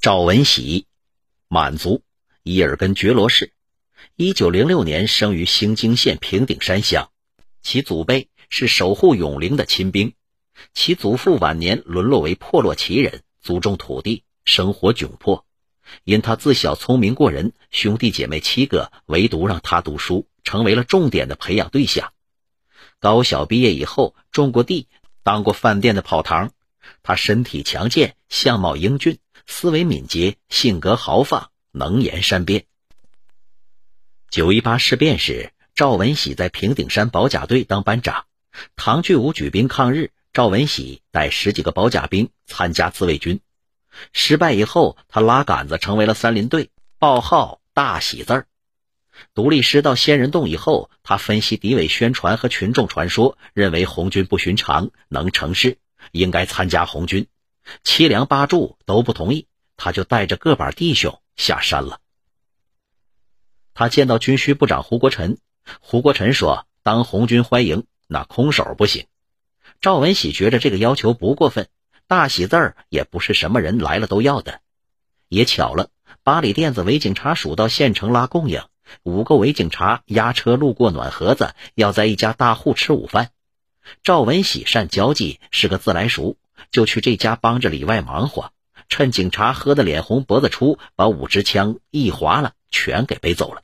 赵文喜，满族，伊尔根觉罗氏，一九零六年生于兴京县平顶山乡，其祖辈是守护永陵的亲兵，其祖父晚年沦落为破落奇人，族中土地，生活窘迫。因他自小聪明过人，兄弟姐妹七个，唯独让他读书，成为了重点的培养对象。高小毕业以后，种过地，当过饭店的跑堂。他身体强健，相貌英俊。思维敏捷，性格豪放，能言善辩。九一八事变时，赵文喜在平顶山保甲队当班长。唐巨武举兵抗日，赵文喜带十几个保甲兵参加自卫军。失败以后，他拉杆子成为了三林队，报号大喜字儿。独立师到仙人洞以后，他分析敌伪宣传和群众传说，认为红军不寻常，能成事，应该参加红军。七梁八柱都不同意，他就带着个把弟兄下山了。他见到军需部长胡国臣，胡国臣说：“当红军欢迎，那空手不行。”赵文喜觉得这个要求不过分，大喜字儿也不是什么人来了都要的。也巧了，八里店子伪警察署到县城拉供应，五个伪警察押车路过暖盒子，要在一家大户吃午饭。赵文喜善交际，是个自来熟。就去这家帮着里外忙活，趁警察喝得脸红脖子粗，把五支枪一划了，全给背走了。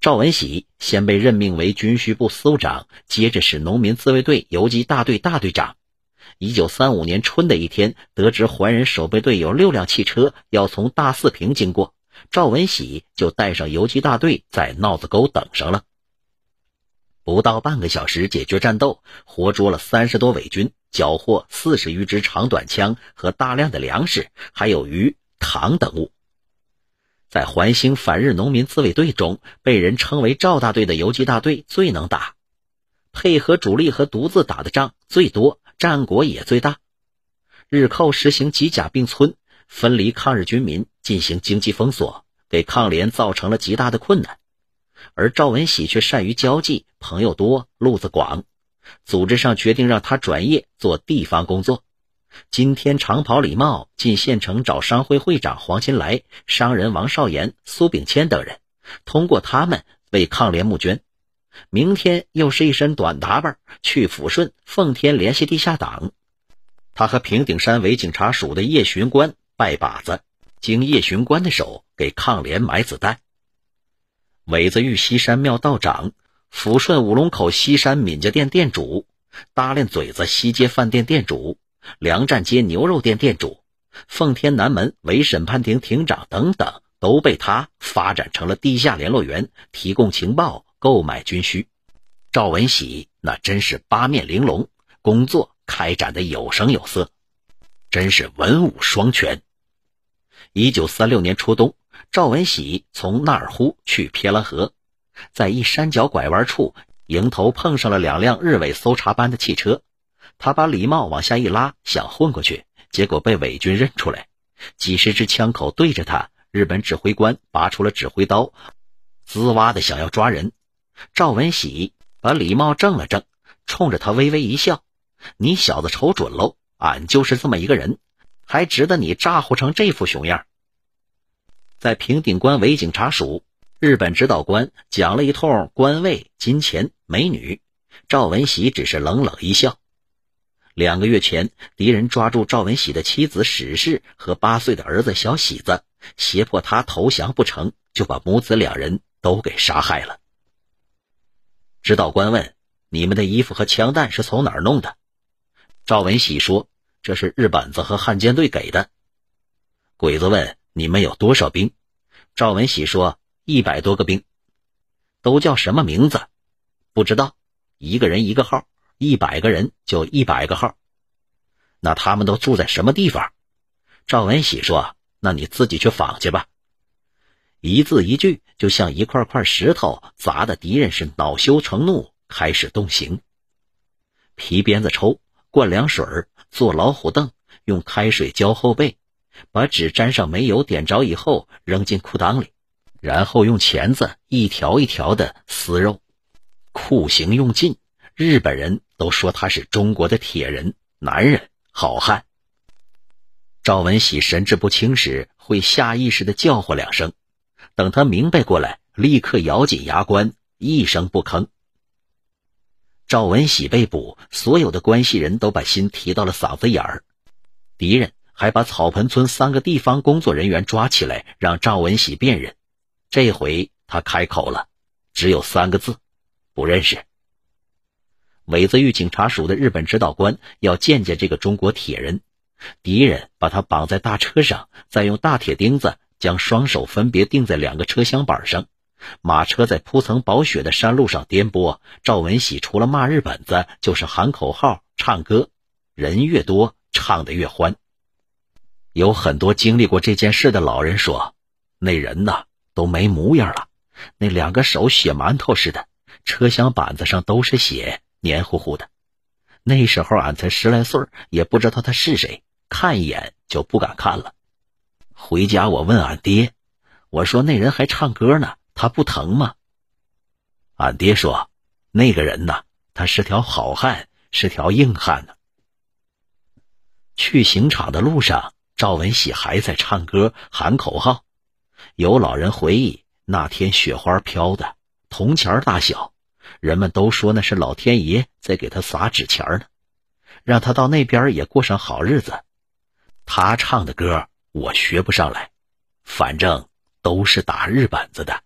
赵文喜先被任命为军需部司务长，接着是农民自卫队游击大队大队长。一九三五年春的一天，得知怀仁守备队有六辆汽车要从大四平经过，赵文喜就带上游击大队在闹子沟等上了。不到半个小时，解决战斗，活捉了三十多伪军。缴获四十余支长短枪和大量的粮食，还有鱼、糖等物。在环兴反日农民自卫队中，被人称为赵大队的游击大队最能打，配合主力和独自打的仗最多，战果也最大。日寇实行机甲并村，分离抗日军民，进行经济封锁，给抗联造成了极大的困难。而赵文喜却善于交际，朋友多，路子广。组织上决定让他转业做地方工作。今天长袍李茂进县城找商会会长黄金来、商人王少言、苏炳谦等人，通过他们为抗联募捐。明天又是一身短打扮去抚顺、奉天联系地下党。他和平顶山伪警察署的叶巡官拜把子，经叶巡官的手给抗联买子弹。伟子玉西山庙道长。抚顺五龙口西山闵家店店主，搭链嘴子西街饭店店主，粮站街牛肉店店主，奉天南门伪审判庭庭长等等，都被他发展成了地下联络员，提供情报，购买军需。赵文喜那真是八面玲珑，工作开展的有声有色，真是文武双全。一九三六年初冬，赵文喜从纳尔呼去撇拉河。在一山脚拐弯处，迎头碰上了两辆日伪搜查班的汽车。他把礼帽往下一拉，想混过去，结果被伪军认出来，几十支枪口对着他。日本指挥官拔出了指挥刀，滋哇的想要抓人。赵文喜把礼帽正了正，冲着他微微一笑：“你小子瞅准喽，俺就是这么一个人，还值得你咋呼成这副熊样？”在平顶关伪警察署。日本指导官讲了一通官位、金钱、美女，赵文喜只是冷冷一笑。两个月前，敌人抓住赵文喜的妻子史氏和八岁的儿子小喜子，胁迫他投降不成，就把母子两人都给杀害了。指导官问：“你们的衣服和枪弹是从哪儿弄的？”赵文喜说：“这是日本子和汉奸队给的。”鬼子问：“你们有多少兵？”赵文喜说。一百多个兵，都叫什么名字？不知道。一个人一个号，一百个人就一百个号。那他们都住在什么地方？赵文喜说：“那你自己去访去吧。”一字一句，就像一块块石头砸的敌人是恼羞成怒，开始动刑。皮鞭子抽，灌凉水坐老虎凳，用开水浇后背，把纸沾上煤油点着以后扔进裤裆里。然后用钳子一条一条的撕肉，酷刑用尽，日本人都说他是中国的铁人、男人、好汉。赵文喜神志不清时，会下意识的叫唤两声，等他明白过来，立刻咬紧牙关，一声不吭。赵文喜被捕，所有的关系人都把心提到了嗓子眼儿，敌人还把草盆村三个地方工作人员抓起来，让赵文喜辨认。这回他开口了，只有三个字：不认识。尾子峪警察署的日本指导官要见见这个中国铁人，敌人把他绑在大车上，再用大铁钉子将双手分别钉在两个车厢板上。马车在铺层薄雪的山路上颠簸，赵文喜除了骂日本子，就是喊口号、唱歌。人越多，唱得越欢。有很多经历过这件事的老人说，那人呐都没模样了，那两个手血馒头似的，车厢板子上都是血，黏糊糊的。那时候俺才十来岁，也不知道他是谁，看一眼就不敢看了。回家我问俺爹，我说那人还唱歌呢。他不疼吗？俺爹说，那个人呐，他是条好汉，是条硬汉呢。去刑场的路上，赵文喜还在唱歌喊口号。有老人回忆，那天雪花飘的铜钱大小，人们都说那是老天爷在给他撒纸钱呢，让他到那边也过上好日子。他唱的歌我学不上来，反正都是打日本子的。